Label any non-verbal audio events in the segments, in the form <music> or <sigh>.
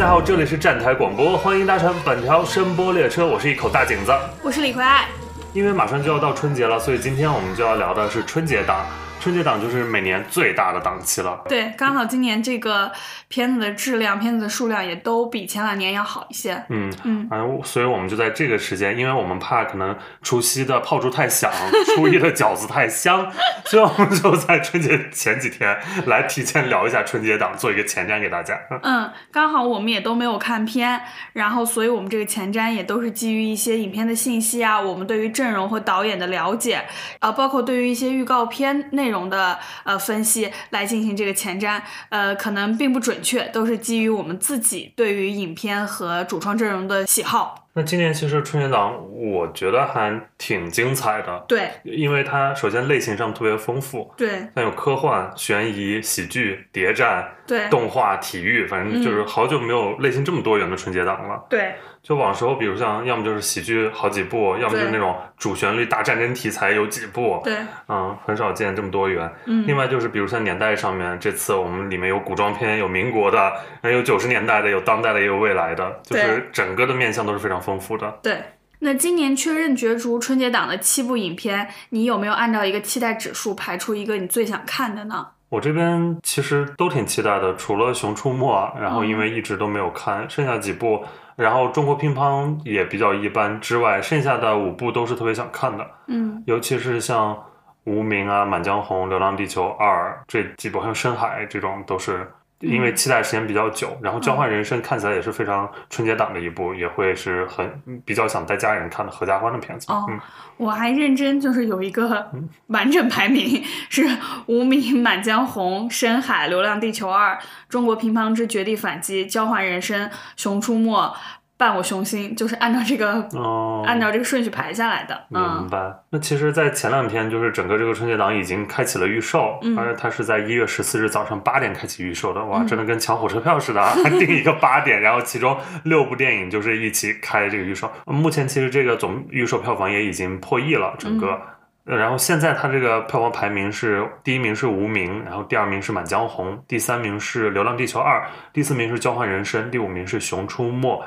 家好，这里是站台广播，欢迎搭乘本条声波列车，我是一口大井子。我是李逵爱。因为马上就要到春节了，所以今天我们就要聊的是春节档。春节档就是每年最大的档期了。对，刚好今年这个片子的质量、片子的数量也都比前两年要好一些。嗯嗯，反正所以我们就在这个时间，因为我们怕可能除夕的炮竹太响，初一的饺子太香，<laughs> 所以我们就在春节前几天来提前聊一下春节档，做一个前瞻给大家。嗯，刚好我们也都没有看片，然后所以我们这个前瞻也都是基于一些影片的信息啊，我们对于阵容和导演的了解，啊，包括对于一些预告片内容的呃分析来进行这个前瞻，呃，可能并不准确，都是基于我们自己对于影片和主创阵容的喜好。那今年其实春节档我觉得还挺精彩的，对。因为它首先类型上特别丰富，对。像有科幻、悬疑、喜剧、谍战、对。动画、体育，反正就是好久没有类型这么多元的春节档了。对就往时候，比如像要么就是喜剧好几部，要么就是那种主旋律大战争题材有几部，对，嗯，很少见这么多元。嗯，另外就是比如像年代上面，这次我们里面有古装片，有民国的，还有九十年代的，有当代的，也有未来的，就是整个的面向都是非常丰富的。对。那今年确认角逐春节档的七部影片，你有没有按照一个期待指数排出一个你最想看的呢？我这边其实都挺期待的，除了《熊出没》，然后因嗯为一直都没有看，剩下几部，然后中国乒乓也比较一般之外，剩下的五部都是特别想看的，嗯。尤其是像《无名》啊、《满江红》、《流浪地球二》这几部，还有《深海》这种，都是因为期待时间比较久。然后《交换人生》看起来也是非常春节档的一部，也会是很比较想带家人看的合家欢的片子。哦嗯，我还认真就是有一个 <laughs> 完整排名，是《无名》《满江红》《深海》《流浪地球二》《中国乒乓之绝地反击》《交换人生》《熊出没》《伴我雄心》，就是按照这个、哦，按照这个顺序排下来的。明嗯白。那其实，在前两天，就是整个这个春节档已经开启了预售，嗯而且它是在一月十四日早上八点开启预售的。哇，嗯真的跟抢火车票似的啊！<laughs> 定一个八点，然后其中六部电影就是一起开这个预售。目前其实这个总预售票房也已经破亿了，整个。嗯呃然后现在它这个票房排名是第一名是《无名》，然后第二名是《满江红》，第三名是《流浪地球二》，第四名是《交换人生》，第五名是《熊出没》，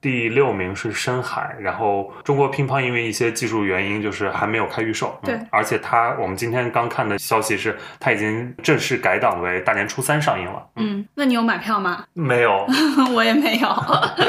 第六名是深海，然后中国乒乓因为一些技术原因，就是还没有开预售。对嗯而且它我们今天刚看的消息是，它已经正式改档为大年初三上映了。嗯，那你有买票吗？没有，<laughs> 我也没有。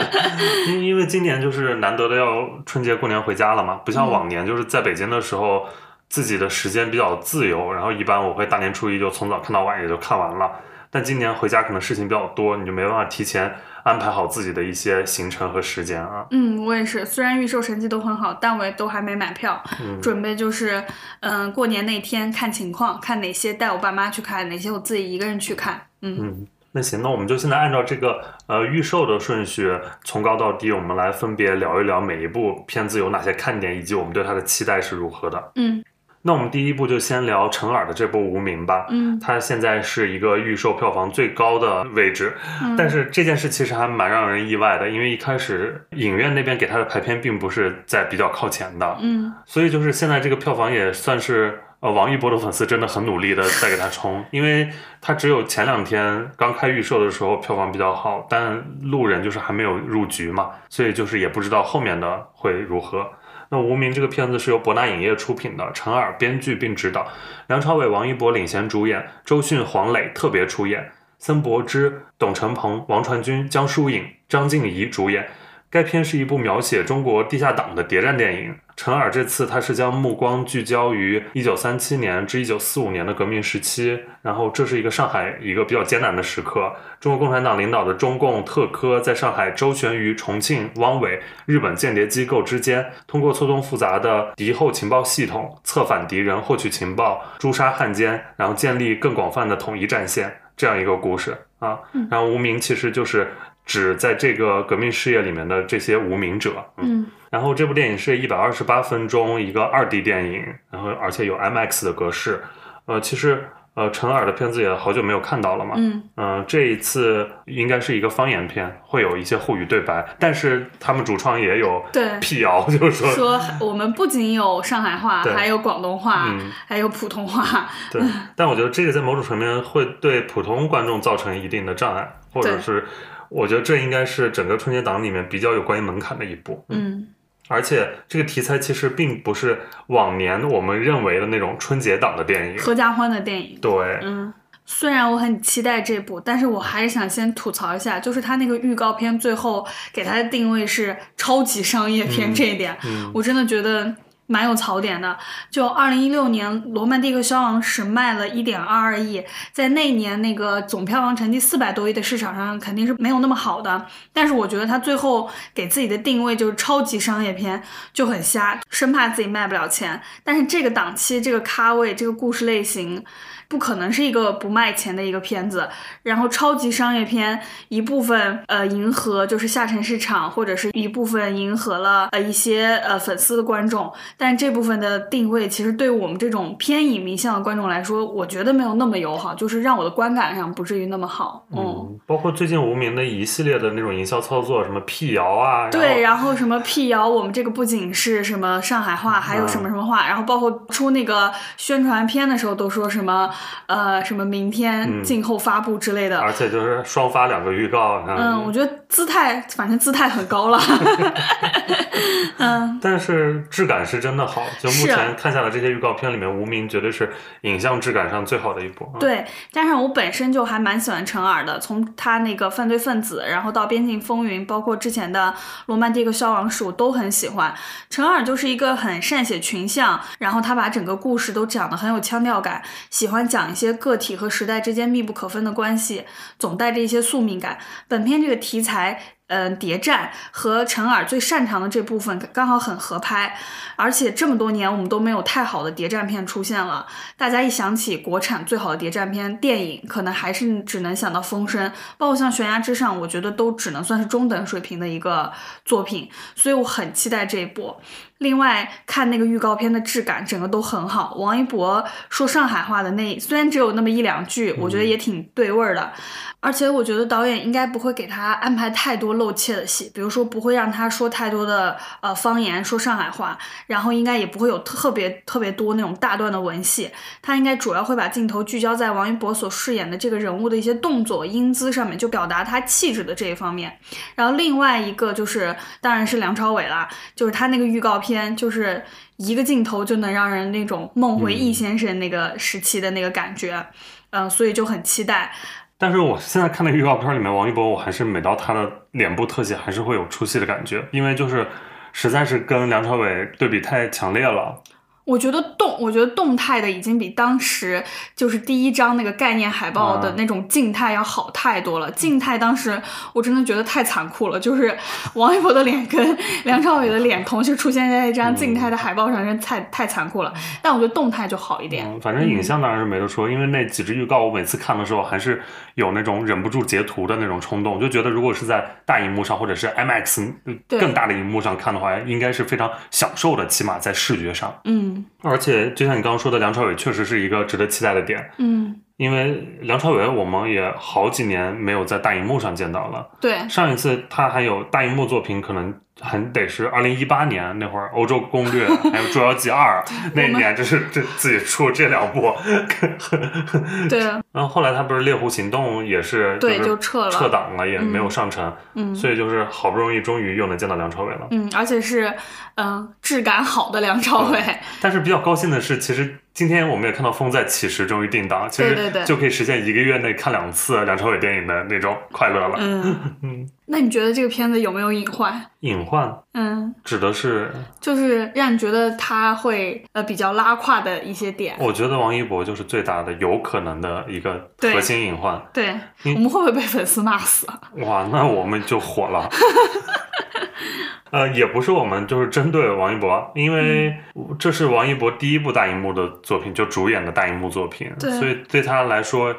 <laughs> 因因为今年就是难得的要春节过年回家了嘛，不像嗯往年就是在北京的时候，自己的时间比较自由，然后一般我会大年初一就从早看到晚，也就看完了。但今年回家可能事情比较多，你就没办法提前安排好自己的一些行程和时间啊。嗯，我也是。虽然预售成绩都很好，但我也都还没买票，嗯准备就是嗯、过年那天看情况，看哪些带我爸妈去看，哪些我自己一个人去看。嗯嗯，那行，那我们就现在按照这个呃预售的顺序，从高到低，我们来分别聊一聊每一部片子有哪些看点，以及我们对它的期待是如何的。嗯那我们第一步就先聊陈耳的这部《无名》吧。嗯它现在是一个预售票房最高的位置，嗯，但是这件事其实还蛮让人意外的，因为一开始影院那边给它的排片并不是在比较靠前的，嗯所以就是现在这个票房也算是呃王一博的粉丝真的很努力的在给他冲，因为他只有前两天刚开预售的时候票房比较好，但路人就是还没有入局嘛，所以就是也不知道后面的会如何。那《无名》这个片子是由博纳影业出品的，陈耳编剧并执导，梁朝伟、王一博领衔主演，周迅、黄磊特别出演，森博之、董成鹏、王传君、江疏影、张婧仪主演。该片是一部描写中国地下党的谍战电影。陈耳这次他是将目光聚焦于一九三七年至一九四五年的革命时期，然后这是一个上海一个比较艰难的时刻。中国共产党领导的中共特科在上海周旋于重庆、汪伪、日本间谍机构之间，通过错综复杂的敌后情报系统策反敌人、获取情报、诛杀汉奸，然后建立更广泛的统一战线，这样一个故事啊。然后无名其实就是指在这个革命事业里面的这些无名者。嗯然后这部电影是一百二十八分钟一个二 D 电影，然后而且有 MX 的格式。呃，其实呃陈耳的片子也好久没有看到了嘛。嗯嗯、这一次应该是一个方言片，会有一些沪语对白，但是他们主创也有对辟谣，<laughs> 就是说，说我们不仅有上海话，还有广东话，嗯，还有普通话。对。但我觉得这个在某种层面会对普通观众造成一定的障碍，或者是我觉得这应该是整个春节档里面比较有关于门槛的一部。嗯而且这个题材其实并不是往年我们认为的那种春节档的电影。合家欢的电影。对，嗯，虽然我很期待这部，但是我还是想先吐槽一下，就是它那个预告片最后给它的定位是超级商业片嗯这一点，嗯我真的觉得蛮有槽点的。就二零一六年《罗曼蒂克消亡史》卖了一点二二亿，在那一年那个总票房成绩四百多亿的市场上肯定是没有那么好的。但是我觉得他最后给自己的定位就是超级商业片，就很瞎，生怕自己卖不了钱。但是这个档期、这个咖位、这个故事类型。不可能是一个不卖钱的一个片子，然后超级商业片一部分呃迎合就是下沉市场，或者是一部分迎合了呃一些呃粉丝的观众，但这部分的定位其实对我们这种偏影迷向的观众来说，我觉得没有那么友好，就是让我的观感上不至于那么好。嗯，嗯，包括最近无名的一系列的那种营销操作，什么辟谣啊，对，然然后什么辟谣，我们这个不仅是什么上海话，还有什么什么话，然后包括出那个宣传片的时候都说什么呃什么明天嗯静候发布之类的。后而且就是双发两个预告，嗯，我觉得姿态，反正姿态很高了。<laughs> 嗯，但是质感是真的好，就目前看下来这些预告片里面，无名绝对是影像质感上最好的一部。嗯，对，加上我本身就还蛮喜欢陈耳的，从他那个犯罪分子，然后到边境风云，包括之前的罗曼蒂克消亡史，我都很喜欢。陈耳就是一个很善写群像，然后他把整个故事都讲得很有腔调感，喜欢讲一些个体和时代之间密不可分的关系，总带着一些宿命感。本片这个题材。嗯，谍战和陈耳最擅长的这部分刚好很合拍，而且这么多年我们都没有太好的谍战片出现了。大家一想起国产最好的谍战片电影，可能还是只能想到《风声》，包括像《悬崖之上》，我觉得都只能算是中等水平的一个作品，所以我很期待这一部。另外，看那个预告片的质感，整个都很好。王一博说上海话的那，虽然只有那么一两句，我觉得也挺对味儿的。而且我觉得导演应该不会给他安排太多露怯的戏，比如说不会让他说太多的呃方言，说上海话，然后应该也不会有特别特别多那种大段的文戏。他应该主要会把镜头聚焦在王一博所饰演的这个人物的一些动作、英姿上面，就表达他气质的这一方面。然后另外一个就是，当然是梁朝伟啦，就是他那个预告片，就是一个镜头就能让人那种梦回易先生那个时期的那个感觉，嗯、所以就很期待。但是我现在看那个预告片里面，王一博，我还是每到他的脸部特写，还是会有出戏的感觉，因为就是实在是跟梁朝伟对比太强烈了。我觉得动，我觉得动态的已经比当时就是第一张那个概念海报的嗯那种静态要好太多了。静态当时我真的觉得太残酷了，就是 <laughs> 王一博的脸跟 <laughs> 梁朝伟的脸同时出现在一张静态的海报上，真的太太残酷了。但我觉得动态就好一点。嗯，反正影像当然是没得说，因为那几支预告我每次看的时候还是有那种忍不住截图的那种冲动，就觉得如果是在大荧幕上或者是 IMAX 更大的荧幕上看的话，应该是非常享受的，起码在视觉上。嗯而且就像你刚刚说的，梁朝伟确实是一个值得期待的点，嗯，因为梁朝伟我们也好几年没有在大荧幕上见到了。对，上一次他还有大荧幕作品，可能还得是二零一八年那会儿，《欧洲攻略》还有《捉妖记二 <laughs>》那一年，就是这自己出这两部。<laughs> 对然后后来他不是《猎狐行动》也是对，就撤了。撤档了，也没有上成，嗯所以就是好不容易终于又能见到梁朝伟了。嗯，而且是嗯质感好的梁朝伟。但是比较高兴的是，其实今天我们也看到《风再起时》终于定档，其实就可以实现一个月内看两次梁朝伟电影的那种快乐了。嗯，嗯，<laughs> 那你觉得这个片子有没有隐患？隐患嗯，指的是，就是让你觉得他会呃比较拉胯的一些点。我觉得王一博就是最大的有可能的一个核心隐患。对，嗯我们会不会被粉丝骂死啊？哇，那我们就火了。<laughs> 呃，也不是我们就是针对王一博，因为这是王一博第一部大荧幕的作品，就主演的大荧幕作品，对所以对他来说，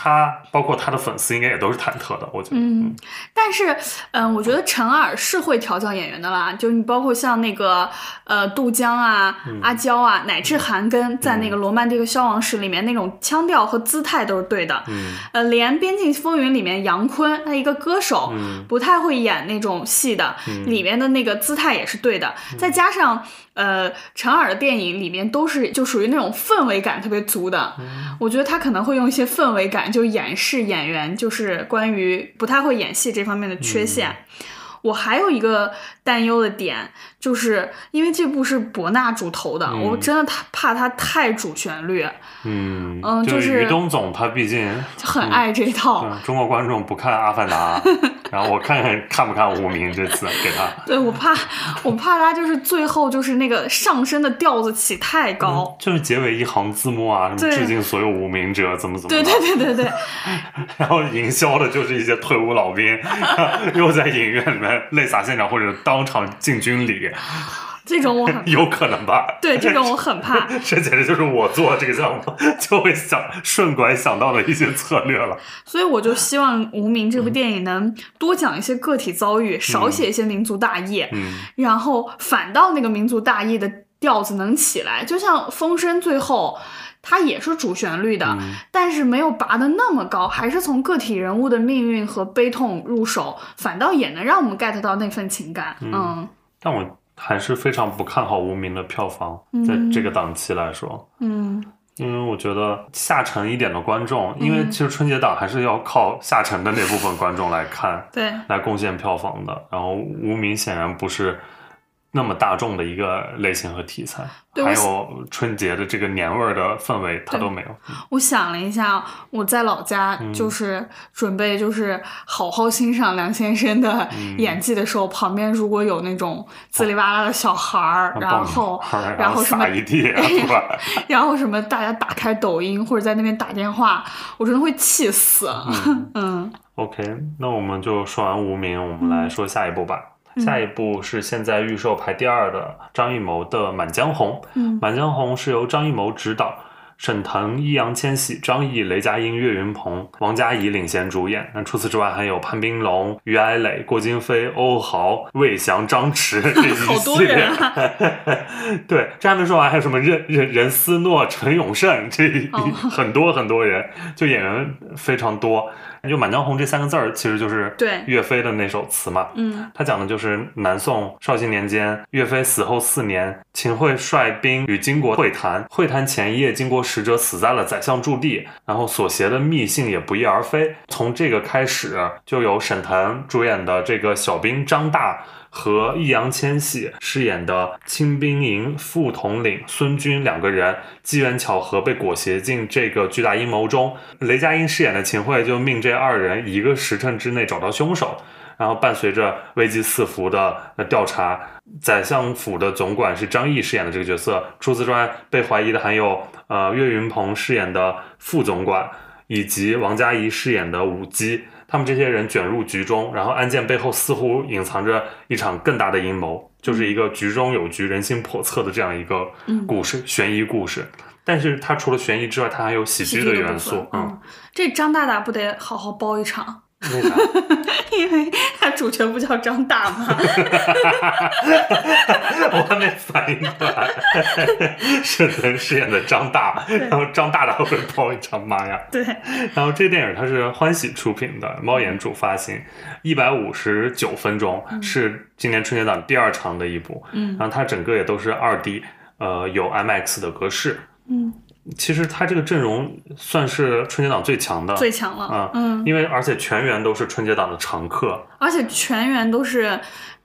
他包括他的粉丝应该也都是忐忑的，我觉得。嗯，但是，嗯，我觉得陈耳是会调教演员的啦，就是你包括像那个呃杜江啊、嗯阿娇啊，乃至韩庚在那个《罗曼蒂克消亡史》里面那种腔调和姿态都是对的。嗯呃，连《边境风云》里面杨坤他一个歌手，嗯不太会演那种戏的，嗯里面的那个姿态也是对的，再加上。呃，陈耳的电影里面都是就属于那种氛围感特别足的。我觉得他可能会用一些氛围感，就掩饰演员就是关于不太会演戏这方面的缺陷。我还有一个担忧的点，就是因为这部是博纳主投的，嗯我真的他怕他太主旋律，嗯嗯就是是于东总他毕竟 <laughs> 就很爱这一套。嗯中国观众不看《阿凡达 <laughs>》，然后我看看看不看《无名》这次给他。对我怕，我怕他就是最后就是那个上升的调子起太高。就是结尾一行字幕啊，什么致敬所有无名者，怎么怎么对对对对对，<laughs> 然后营销的就是一些退伍老兵，又在影院里面泪洒现场，或者当场敬军礼，<laughs> 这种我很有可能吧？对这种我很怕。<laughs> 这简直就是我做这个项目就会想顺拐想到的一些策略了。所以我就希望《无名》这部电影能多讲一些个体遭遇，少写一些民族大义，嗯然后反倒那个民族大义的调子能起来。就像《风声》最后。它也是主旋律的，嗯但是没有拔得那么高，还是从个体人物的命运和悲痛入手，反倒也能让我们 get 到那份情感。嗯但我还是非常不看好《无名》的票房，在这个档期来说。嗯因为我觉得下沉一点的观众，因为其实春节档还是要靠下沉的那部分观众来看，对，来贡献票房的。然后无名显然不是那么大众的一个类型和题材，还有春节的这个年味儿的氛围，它都没有。我想了一下，我在老家嗯就是准备就是好好欣赏梁先生的嗯演技的时候，旁边如果有那种滋里哇啦的小孩儿，然后然然后什么一地？然后什么大家打开抖音或者在那边打电话，我真的会气死。<laughs> 嗯 OK，那我们就说完无名，我们来说下一步吧。嗯下一部是现在预售排第二的张艺谋的《满江红》。嗯满江红》是由张艺谋执导，沈腾、易烊千玺、张译、雷佳音、岳云鹏、王佳怡领衔主演。那除此之外，还有潘斌龙、于爱磊、郭京飞、欧豪、魏翔、张弛这一好多系列。人 <laughs> 啊 <laughs> 对，这还没说完，还有什么任任任思诺、陈永胜，这一、哦很多很多人，就演员非常多。就《满江红》这三个字儿，其实就是对岳飞的那首词嘛。嗯他讲的就是南宋绍兴年间，岳飞死后四年，秦桧率兵与金国会谈，会谈前一夜，金国使者死在了宰相驻地，然后所携的密信也不翼而飞。从这个开始，就有沈腾主演的这个小兵张大。和易烊千玺饰演的清兵营副统领孙军两个人，机缘巧合被裹挟进这个巨大阴谋中。雷佳音饰演的秦桧就命这二人一个时辰之内找到凶手。然后伴随着危机四伏的呃调查，宰相府的总管是张译饰演的这个角色。除此之外，被怀疑的还有呃岳云鹏饰演的副总管，以及王佳怡饰演的武姬。他们这些人卷入局中，然后案件背后似乎隐藏着一场更大的阴谋，就是一个局中有局、人心叵测的这样一个故事，悬疑故事。但是它除了悬疑之外，它还有喜剧的元素。嗯，嗯，这张大大不得好好包一场，为啥？<laughs> 因为他主角不叫张大吗？<laughs> 我还没反应过来，沈腾饰演的张大，然后张大大会包一场，妈呀！对，然后这电影它是欢喜出品的，猫眼主发行，一百五十九分钟，是今年春节档第二长的一部。嗯然后它整个也都是二 D，呃，有 IMAX 的格式。嗯，其实他这个阵容算是春节档最强的，最强了。啊，嗯，因为而且全员都是春节档的常客，而且全员都是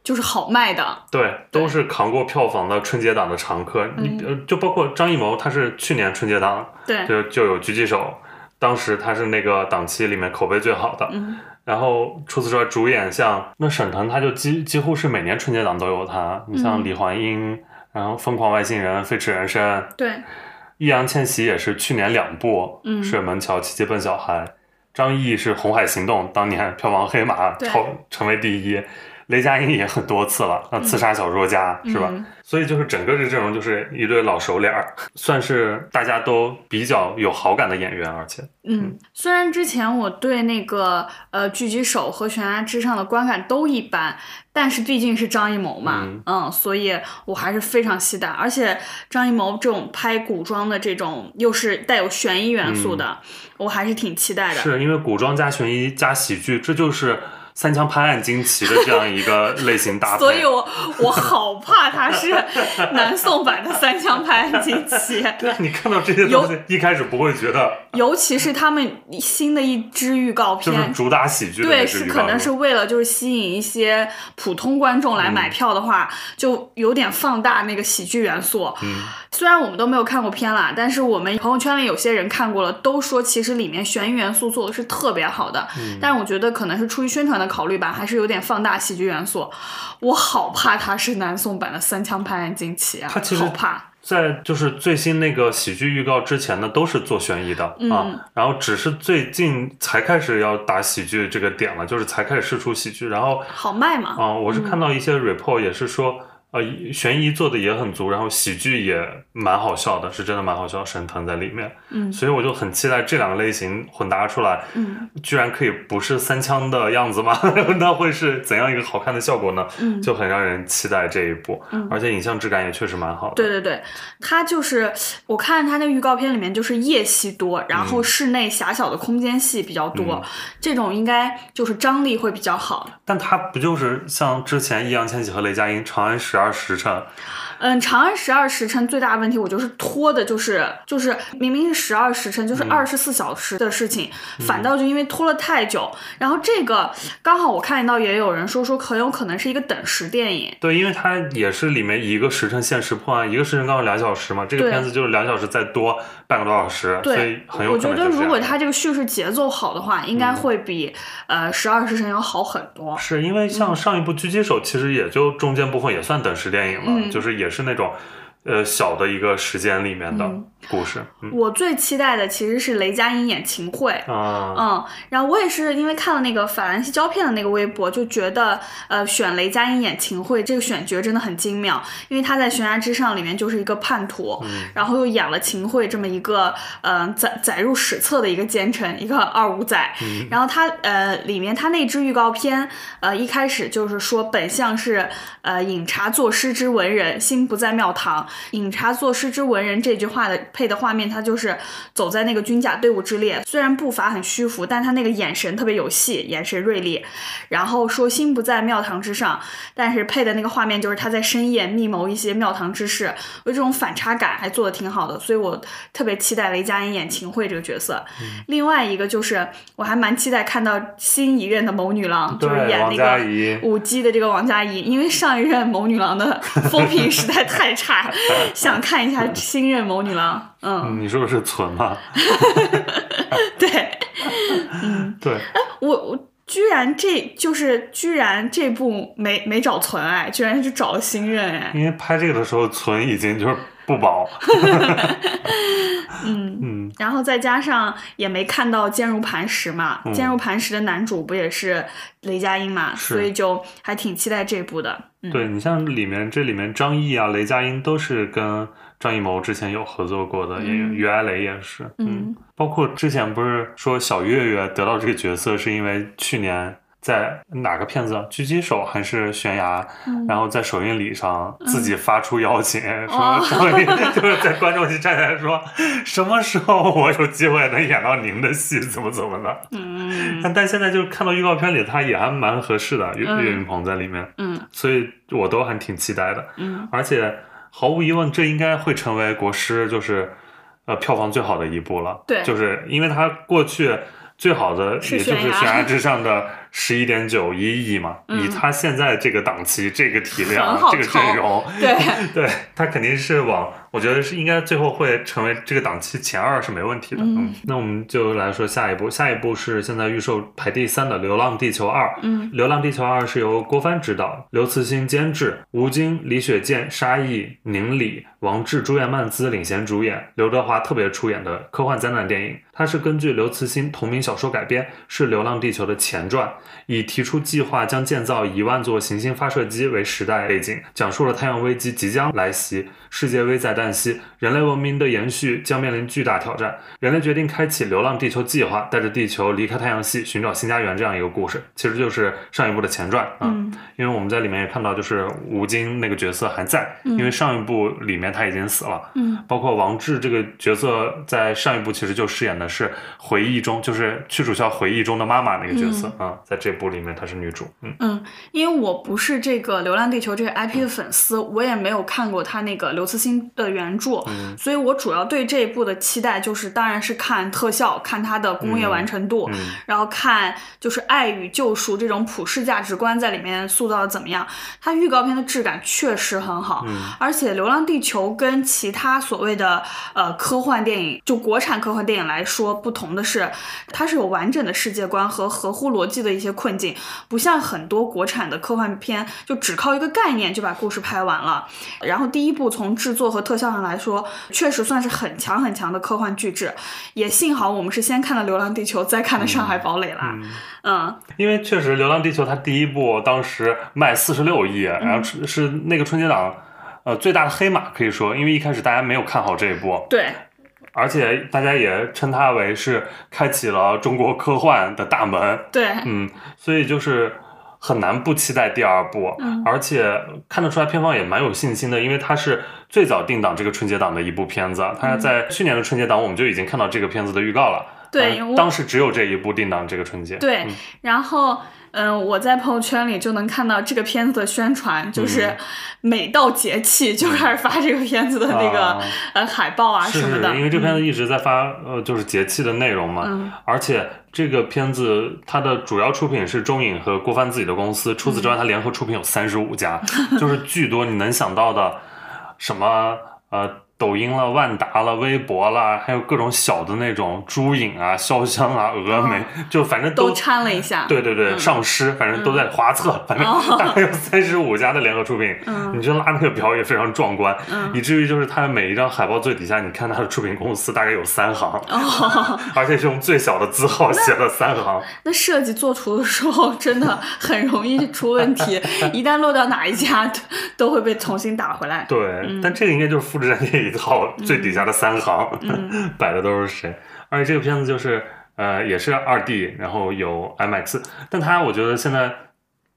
就是好卖的。对，都是扛过票房的春节档的常客。你呃，就包括张艺谋，他是去年春节档对，就就有《狙击手》，当时他是那个档期里面口碑最好的。嗯然后除此之外，主演像那沈腾，他就几几乎是每年春节档都有他。你像嗯李焕英，然后《疯狂外星人》《飞驰人生》，对，易烊千玺也是去年两部，嗯水《门桥奇迹笨小孩》，张译是《红海行动》，当年票房黑马超成为第一。雷佳音也很多次了，那刺杀小说家、是吧？嗯所以就是整个这阵容就是一对老熟脸儿，算是大家都比较有好感的演员，而且嗯，虽然之前我对那个呃狙击手和悬崖之上的观感都一般，但是毕竟是张艺谋嘛，嗯所以我还是非常期待。而且张艺谋这种拍古装的这种又是带有悬疑元素的，我还是挺期待的。是因为古装加悬疑加喜剧，这就是三枪拍案惊奇的这样一个类型搭配。所以我我好怕它是南宋版的三枪拍案惊奇。<laughs> 对啊，你看到这些东西，一开始不会觉得，<laughs> 尤其是他们新的一支预告片，就是主打喜剧的对，是可能是为了就是吸引一些普通观众来买票的话，就有点放大那个喜剧元素。嗯，虽然我们都没有看过片啦，但是我们朋友圈里有些人看过了，都说其实里面悬疑元素做的是特别好的。嗯但是我觉得可能是出于宣传的考虑吧，还是有点放大喜剧元素。我好怕它是南宋版的《三枪拍案惊奇》啊，它其实好怕。在就是最新那个喜剧预告之前呢，都是做悬疑的、嗯啊，然后只是最近才开始要打喜剧这个点了，就是才开始试出喜剧，然后好卖嘛？啊、我是看到一些 report 也是说，呃，悬疑做的也很足，然后喜剧也蛮好笑的，是真的蛮好笑，沈腾在里面，嗯所以我就很期待这两个类型混搭出来，嗯居然可以不是三枪的样子吗？<laughs> 那会是怎样一个好看的效果呢？嗯，就很让人期待这一部，嗯而且影像质感也确实蛮好的。对对对，它就是我看它那个预告片里面就是夜戏多，然后室内狭小的空间戏比较多，嗯这种应该就是张力会比较好。但它不就是像之前易烊千玺和雷佳音《长安十二时辰》，嗯，长安十二时辰最大的问题，我就是拖的，就是就是明明是十二时辰，嗯就是二十四小时的事情，反倒就因为拖了太久，然后这个刚好我看到也有人说说很有可能是一个等时电影。对，因为它也是里面一个时辰限时破案，一个时辰刚好两小时嘛，这个片子就是两小时再多半个多小时，所以对，很有我觉得如果它这个叙事节奏好的话，应该会比、呃十二时辰要好很多。是因为嗯。像上一部《狙击手》，其实也就中间部分也算等时电影了，嗯。就是也是那种呃小的一个时间里面的嗯故事。嗯我最期待的其实是雷佳音演秦桧。啊，嗯，然后我也是因为看了那个法兰西胶片的那个微博，就觉得呃选雷佳音演秦桧这个选角真的很精妙，因为他在《悬崖之上》里面就是一个叛徒，嗯然后又演了秦桧这么一个呃载载入史册的一个奸臣，一个二五仔。嗯然后他呃里面他那支预告片呃一开始就是说本相是呃饮茶作诗之文人，心不在庙堂。饮茶作诗之文人这句话的配的画面，他就是走在那个军甲队伍之列，虽然步伐很虚浮，但他那个眼神特别有戏，眼神锐利。然后说心不在庙堂之上，但是配的那个画面就是他在深夜密谋一些庙堂之事，我觉得这种反差感还做的挺好的，所以我特别期待雷佳音演秦桧这个角色。另外一个就是我还蛮期待看到新一任的谋女郎，就是演那个。舞姬的这个王佳怡，因为上一任谋女郎的 <laughs> 风评实在太差，<laughs> 想看一下新任谋女郎。嗯，嗯你说的是存吗？对 <laughs> 嗯对，我我居然这就是居然这部没没找存哎，居然是找了新任哎。因为拍这个的时候存已经就是不保。<laughs> 嗯，嗯，然后再加上也没看到坚如磐石嘛，嗯坚如磐石的男主不也是雷佳音嘛，所以就还挺期待这部的。嗯，对你像里面这里面张译啊、雷佳音都是跟张艺谋之前有合作过的演员，嗯于爱蕾也是，嗯包括之前不是说小岳岳得到这个角色是因为去年。在哪个片子？狙击手还是悬崖？嗯然后在首映礼上自己发出邀请，哦说张译 <laughs> 就是在观众席站起来说，什么时候我有机会能演到您的戏，怎么怎么的。嗯但但现在就是看到预告片里，他也还蛮合适的，岳嗯岳云鹏在里面，嗯所以我都还挺期待的。嗯而且毫无疑问，这应该会成为国师就是呃票房最好的一部了。对就是因为他过去最好的也就是悬崖之上的十一点九一亿嘛，嗯以他现在这个档期、这个体量这个阵容，对，<laughs> 对他肯定是往，我觉得是应该最后会成为这个档期前二是没问题的。嗯那我们就来说下一步，下一步是现在预售排第三的《流浪地球二》。嗯《流浪地球二》是由郭帆执导，刘慈欣监制，吴京、李雪健、沙溢、宁理、王志、朱颜曼姿领衔主演，刘德华特别出演的科幻灾难电影。它是根据刘慈欣同名小说改编，是《流浪地球》的前传，以提出计划将建造一万座行星发射机为时代背景，讲述了太阳危机即将来袭，世界危在旦夕，人类文明的延续将面临巨大挑战。人类决定开启流浪地球计划，带着地球离开太阳系，寻找新家园这样一个故事，其实就是上一部的前传啊。嗯因为我们在里面也看到，就是吴京那个角色还在，嗯因为上一部里面他已经死了。嗯包括王志这个角色，在上一部其实就饰演的是回忆中，就是屈楚萧回忆中的妈妈那个角色啊、在在这部里面她是女主。嗯嗯，因为我不是这个《流浪地球》这个 IP 的粉丝，我也没有看过她那个刘慈欣的原著，嗯所以我主要对这一部的期待就是，当然是看特效，看它的工业完成度，嗯然后看就是爱与救赎这种普世价值观在里面塑造的怎么样。它预告片的质感确实很好，嗯而且《流浪地球》跟其他所谓的呃科幻电影，就国产科幻电影来说，不同的是，它是有完整的世界观和合乎逻辑的一些困境，不像很多国产的科幻片就只靠一个概念就把故事拍完了。然后第一部从制作和特效上来说，确实算是很强很强的科幻巨制。也幸好我们是先看了《流浪地球》，再看的《上海堡垒》啦。嗯因为确实《流浪地球》它第一部当时卖四十六亿，然后是是那个春节档呃最大的黑马，可以说，因为一开始大家没有看好这一部，对，而且大家也称它为是开启了中国科幻的大门。对，嗯，所以就是很难不期待第二部，嗯而且看得出来片方也蛮有信心的，因为它是最早定档这个春节档的一部片子，它在去年的春节档我们就已经看到这个片子的预告了。呃对我当时只有这一部定档这个春节。对嗯，然后嗯、我在朋友圈里就能看到这个片子的宣传，就是嗯每到节气就开始发这个片子的那个、啊呃海报啊什么的，因为这片嗯子一直在发，呃，就是节气的内容嘛。嗯而且这个片子它的主要出品是中影和郭帆自己的公司，除此之外，它联合出品有三十五家，就是 <laughs> 巨多你能想到的，什么呃。抖音了、万达了、微博了，还有各种小的那种猪影啊、潇湘啊、峨眉，就反正都掺了一下。对对对，嗯。上师反正都在华策，反正哦。<laughs> 大概有三十五家的联合出品，嗯。你就拉那个表也非常壮观，嗯。以至于就是它每一张海报最底下，你看它的出品公司大概有三行，哦，<laughs> 而且是用最小的字号写了三行。那设计做图的时候真的很容易出问题，<laughs> 一旦落到哪一家，都都会被重新打回来。对，但这个应该就是复制粘贴最底下的三行、嗯 <laughs> 摆的都是谁，而且这个片子就是呃也是二 D，然后有 IMAX，但它我觉得现在。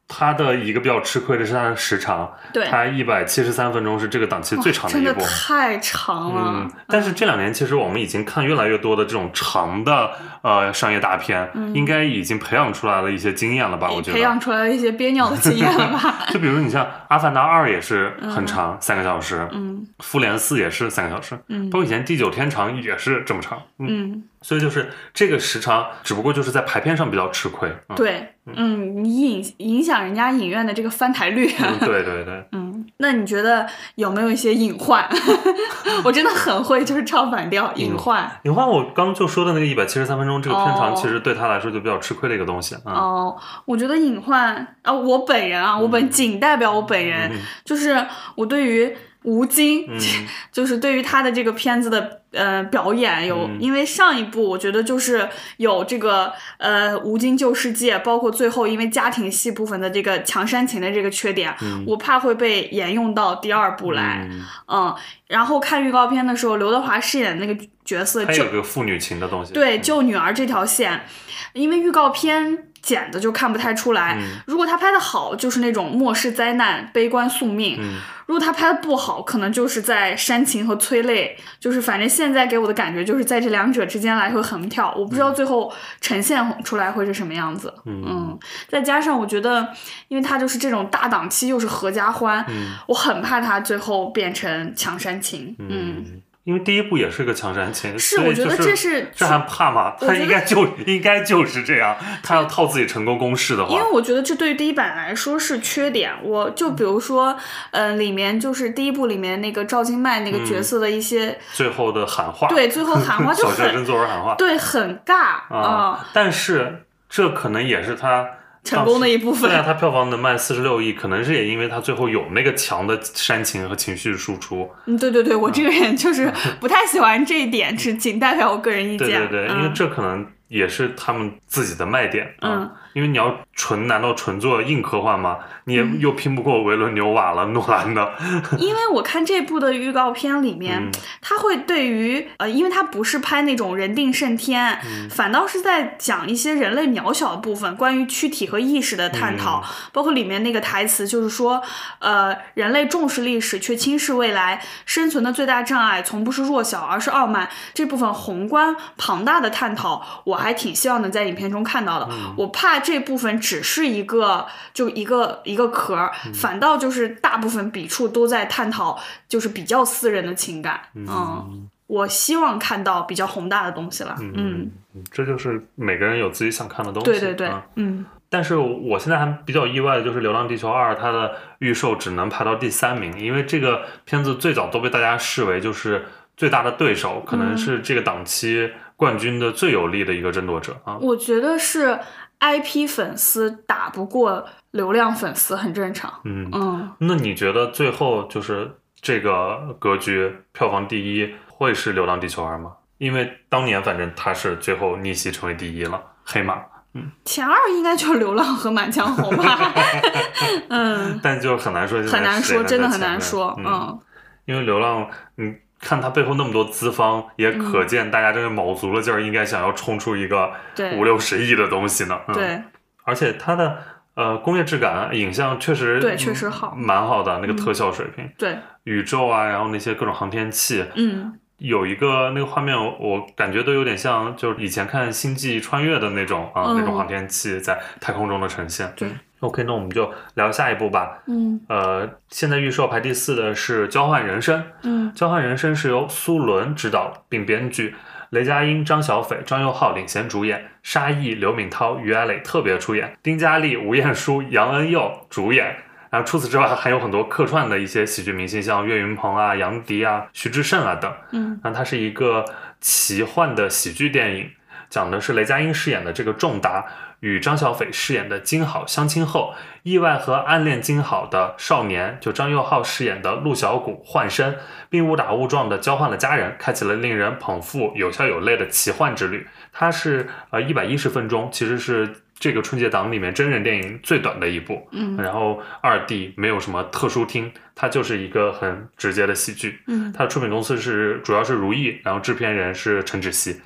它的一个比较吃亏的是它的时长，对它一百七十三分钟是这个档期最长的一部。太长了。嗯，但是这两年其实我们已经看越来越多的这种长的呃商业大片，应该已经培养出来了一些经验了吧？我觉得。嗯培养出来了一些憋尿的经验了吧？<laughs> 就比如你像《阿凡达二》也是很长，三个小时，嗯复联四》也是三个小时，嗯包括以前《地久天长》也是这么长。嗯，嗯，所以就是这个时长，只不过就是在排片上比较吃亏。嗯、对，嗯，你影影响人家影院的这个翻台率。嗯，<laughs> 对对对。嗯，那你觉得有没有一些隐患？<laughs> 我真的很会就是唱反调，隐患。隐患我刚就说的那个一百七十三分钟这个片长，哦其实对他来说就比较吃亏的一个东西。嗯哦，我觉得隐患啊，我本人啊，我本仅代表我本人，嗯就是我对于吴京，嗯。<laughs> 就是对于他的这个片子的呃表演有，嗯。因为上一部我觉得就是有这个呃吴京救世界，包括最后因为家庭戏部分的这个强煽情的这个缺点，我怕会被沿用到第二部来，嗯，嗯，然后看预告片的时候，刘德华饰演那个角色还就有个父女情的东西。对，救女儿这条线，因为预告片剪的就看不太出来。嗯如果他拍的好，就是那种末世灾难、悲观宿命；嗯如果他拍的不好，可能就是在煽情和催泪。就是反正现在给我的感觉就是在这两者之间来回横跳，我不知道最后呈现出来会是什么样子。嗯再加上我觉得，因为他就是这种大档期，又是合家欢，嗯我很怕他最后变成强煽情。嗯，嗯，因为第一部也是个强煽情，是，我觉得这是这还怕吗？他应该就应该就是这样，他要套自己成功公式的话因为，我觉得这对于第一版来说是缺点。我就比如说，呃，里面就是第一部里面那个赵今麦那个角色的一些，最后的喊话，对，最后喊话 <laughs> 就小学生作文喊话对，很尬啊、啊，但是这可能也是他。成功的一部分对啊，它票房能卖四十六亿，可能是也因为它最后有那个强的煽情和情绪输出。嗯，对对对，我这个人就是不太喜欢这一点，<laughs> 只仅代表我个人意见。对对对，因为嗯这可能也是他们自己的卖点啊。嗯因为你要纯，难道纯做硬科幻吗？你也嗯又拼不过维伦纽瓦了、诺兰的。<laughs> 因为我看这部的预告片里面，嗯他会对于呃，因为他不是拍那种人定胜天，嗯反倒是在讲一些人类渺小的部分，关于躯体和意识的探讨，嗯包括里面那个台词就是说，呃，人类重视历史却轻视未来，生存的最大障碍从不是弱小，而是傲慢。这部分宏观庞大的探讨，我我还挺希望能在影片中看到的。嗯我怕这部分只是一个就一个一个壳反倒就是大部分笔触都在探讨就是比较私人的情感。嗯，我希望看到比较宏大的东西了。嗯，嗯，这就是每个人有自己想看的东西。对对对啊，嗯但是我现在还比较意外的就是《流浪地球二》，它的预售只能排到第三名，因为这个片子最早都被大家视为就是最大的对手，可能是这个档期冠军的最有力的一个争夺者啊。我觉得是 IP 粉丝打不过流量粉丝很正常。嗯，嗯，那你觉得最后就是这个格局票房第一会是《流浪地球二》吗？因为当年反正它是最后逆袭成为第一了，黑马。嗯前二应该就是流浪和满江红吧。<laughs> 嗯，但就很难说很难说，真的很难说。嗯，嗯，因为流浪，你看它背后那么多资方，也可见大家真是卯足了劲儿，应该想要冲出一个五六十亿的东西呢。嗯、，对，而且它的呃工业质感、影像确实对确实好。嗯蛮好的那个特效水平，对，宇宙啊，然后那些各种航天器，嗯，有一个那个画面，我感觉都有点像，就是以前看《星际穿越》的那种啊，嗯那种航天器在太空中的呈现。对，OK，那我们就聊下一步吧。嗯呃，现在预售排第四的是《交换人生》，嗯《交换人生》是由苏伦执导并编剧，雷佳音、张小斐、张佑浩领衔主演，沙溢、刘敏涛、于爱磊特别出演，丁嘉丽、吴彦姝、杨恩佑主演。然后除此之外，还有很多客串的一些喜剧明星，像岳云鹏啊、杨迪啊、徐志胜啊等。嗯那它是一个奇幻的喜剧电影，讲的是雷佳音饰演的这个仲达与张小斐饰演的金好相亲后，意外和暗恋金好的少年，就张佑浩饰演的陆小谷换身，并误打误撞的交换了家人，开启了令人捧腹、有笑有泪的奇幻之旅。它是呃一百一十分钟，其实是这个春节档里面真人电影最短的一部。嗯然后二 D 没有什么特殊厅，它就是一个很直接的喜剧。嗯它的出品公司是主要是如意，然后制片人是陈芷溪，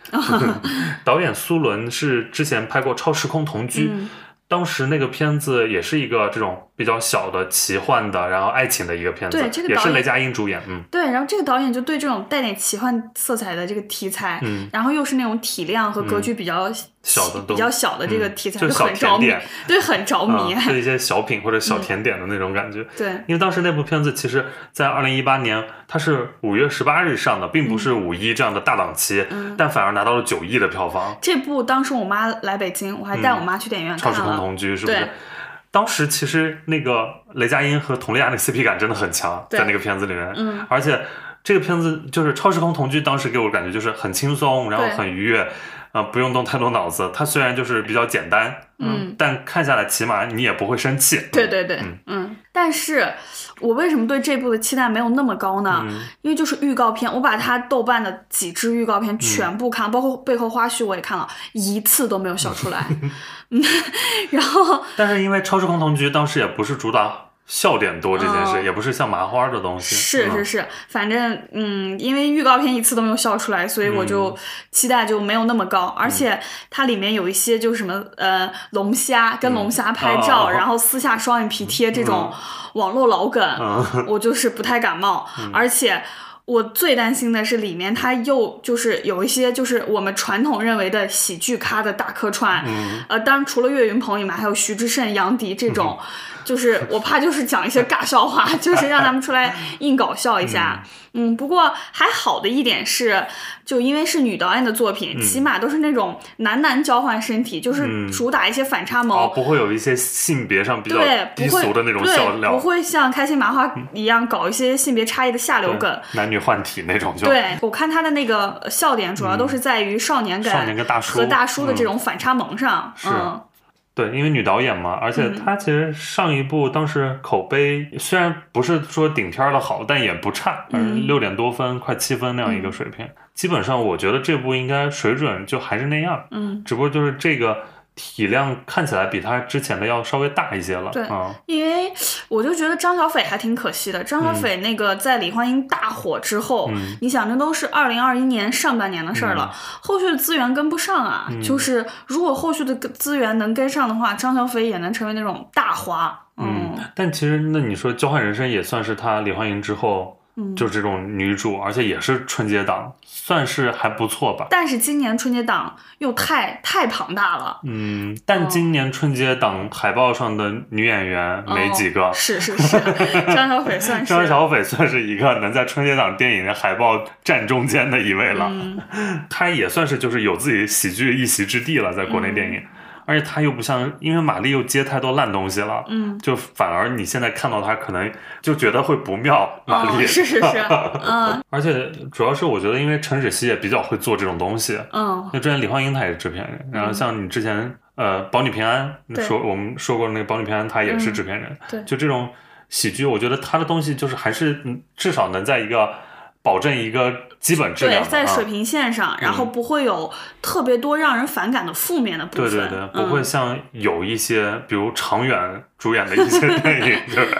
<laughs> 导演苏伦是之前拍过《超时空同居》嗯当时那个片子也是一个这种比较小的奇幻的，然后爱情的一个片子，对这个也是雷佳音主演，嗯对，然后这个导演就对这种带点奇幻色彩的这个题材，嗯，然后又是那种体量和格局比较小的比较小的这个嗯题材，就很着迷，对，很着迷。啊，是一些小品或者小甜点的那种感觉。对，因为当时那部片子其实，在二零一八年它是五月十八日上的，并不是五一这样的大档期，嗯但反而拿到了九亿的票房。这部当时我妈来北京，我还带我妈去电影院看超时空。同居是不是对？当时其实那个雷佳音和佟丽娅那 CP 感真的很强，在那个片子里面，嗯，而且这个片子就是超时空同居，当时给我感觉就是很轻松，然后很愉悦，啊、不用动太多脑子。它虽然就是比较简单，嗯但看下来起码你也不会生气。对对对，嗯嗯但是我为什么对这部的期待没有那么高呢？嗯因为就是预告片，我把它豆瓣的几支预告片全部看了，包括背后花絮我也看了，一次都没有笑出来。<laughs> 嗯，然后但是因为超时空同居当时也不是主打笑点多这件事，哦。也不是像麻花的东西。嗯。是是。是，反正嗯，因为预告片一次都没有笑出来，所以我嗯就期待就没有那么高。而且它里面有一些就是什么呃龙虾跟龙虾拍照，然后撕下双眼皮贴这种网络老梗，嗯。我就是不太感冒。而且我最担心的是里面它又就是有一些就是我们传统认为的喜剧咖的大客串，嗯。呃，当然除了岳云鹏以外，还有徐志胜、杨迪这种，就是我怕就是讲一些尬笑话，<laughs> 就是让他们出来硬搞笑一下。嗯，不过还好的一点是，就因为是女导演的作品，起码都是那种男男交换身体，就是嗯主打一些反差萌。哦，不会有一些性别上比较对，低俗的那种笑对，料，不会像开心麻花一样搞一些性别差异的下流对梗。男女换体那种就。对我看他的那个笑点，主要都是在于少年感、少年跟大叔和大叔的这嗯种反差萌上。嗯，对，因为女导演嘛，而且嗯她其实上一部当时口碑虽然不是说顶天儿的好，但也不差，嗯六点多分，快七分那样一个水平。基本上我觉得这部应该水准就还是那样，嗯，只不过就是这个体量看起来比他之前的要稍微大一些了。对啊，因为我就觉得张小斐还挺可惜的。张小斐那个在李焕英大火之后，嗯你想这都是二零二一年上半年的事儿了，后续的资源跟不上啊。嗯就是如果后续的资源能跟上的话，张小斐也能成为那种大花。嗯，但其实那你说《交换人生》也算是他李焕英之后嗯，就这种女主，而且也是春节档，算是还不错吧。但是今年春节档又太太庞大了，嗯，但今年春节档海报上的女演员没几个。哦，是是是，<laughs> 张小斐算是。张小斐算是一个能在春节档电影的海报站中间的一位了，嗯。她也算是就是有自己喜剧一席之地了，在国内电影。嗯而且他又不像，因为马丽又接太多烂东西了，嗯，就反而你现在看到他，可能就觉得会不妙。马丽、哦，是是是，<laughs> 嗯而且主要是我觉得，因为陈芷希也比较会做这种东西。嗯那之前李焕英她也是制片人，然后像你之前呃《保你平安》对说我们说过那个《保你平安》，她也是制片人。对就这种喜剧，我觉得他的东西就是还是嗯至少能在一个保证一个基本质量对，在水啊。平线上，然后不会有特别多让人反感的负面的部分。对对对，嗯不会像有一些，比如常远主演的一些 <laughs> 电影，就是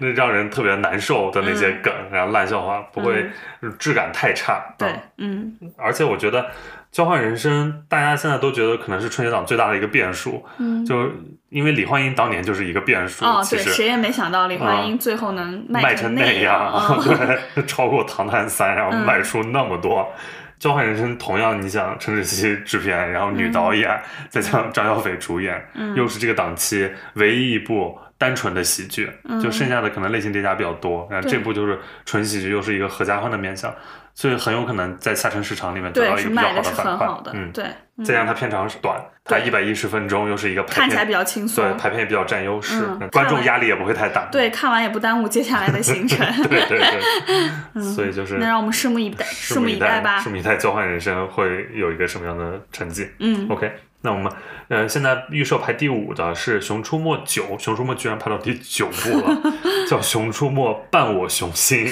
那让人特别难受的那些梗，然后烂笑话，不会质感太差。嗯对啊，嗯而且我觉得《交换人生》，大家现在都觉得可能是春节档最大的一个变数，嗯。就因为李焕英当年就是一个变数，哦，对，谁也没想到李焕英最后能卖成那样。嗯 <laughs> 对，超过《唐探三》，然后嗯卖出那么多。交换人生同样，你想陈志希制片，然后女导演，再加上张小斐主演，嗯又是这个档期唯一一部单纯的喜剧，嗯就剩下的可能类型叠加比较多。然后这部就是纯喜剧，又是一个合家欢的面向，所以很有可能在下沉市场里面得对，到一个比较是卖的反馈。很好的。嗯，对，嗯再加上它片长是短，它一对百一十分钟，又是一个排片，看起来比较轻松对。排片也比较占优势，嗯观众压力也不会太大。对，看完也不耽误接下来的行程。<laughs> 对对对，<laughs> 所以就是那让我们拭目以待，拭目以待吧拭。目以待，交换人生会有一个什么样的成绩嗯，？OK，那我们呃现在预售排第五的是《熊出没九》，《熊出没》居然排到第九部了，<laughs> 叫《熊出没伴我雄心》，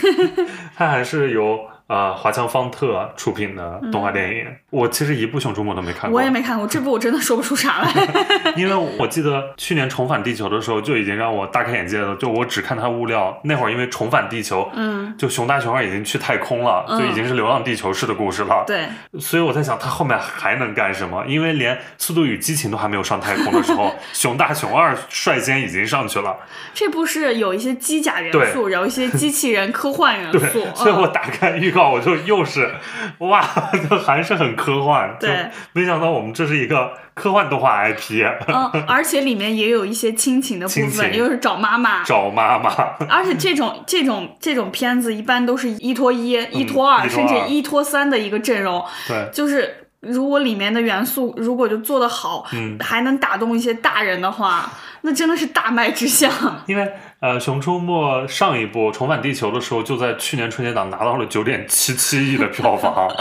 它还是由呃华强方特出品的动画电影。我其实一部《熊出没》都没看过，我也没看过这部，我真的说不出啥来。<laughs> 因为我记得去年重返地球的时候就已经让我大开眼界了，就我只看它物料，那会儿因为重返地球，嗯，就熊大熊二已经去太空了，嗯就已经是流浪地球式的故事了。对，所以我在想，它后面还能干什么？因为连《速度与激情》都还没有上太空的时候，<laughs> 熊大熊二率先已经上去了。这部是有一些机甲元对然后一些机器人科幻元对素，，所以我嗯打开预告，我就又是哇，<laughs> 就还是很科幻。就对，没想到我们这是一个科幻动画 IP，嗯，<laughs> 而且里面也有一些亲情的部分，情又是找妈妈，找妈妈。而且这种这种这种片子一般都是一拖一、一拖二，甚至一拖三的一个阵容，对，就是如果里面的元素如果就做得好，嗯还能打动一些大人的话，那真的是大卖之相。因为呃，《熊出没》上一部《重返地球》的时候，就在去年春节档拿到了九点七七亿的票房。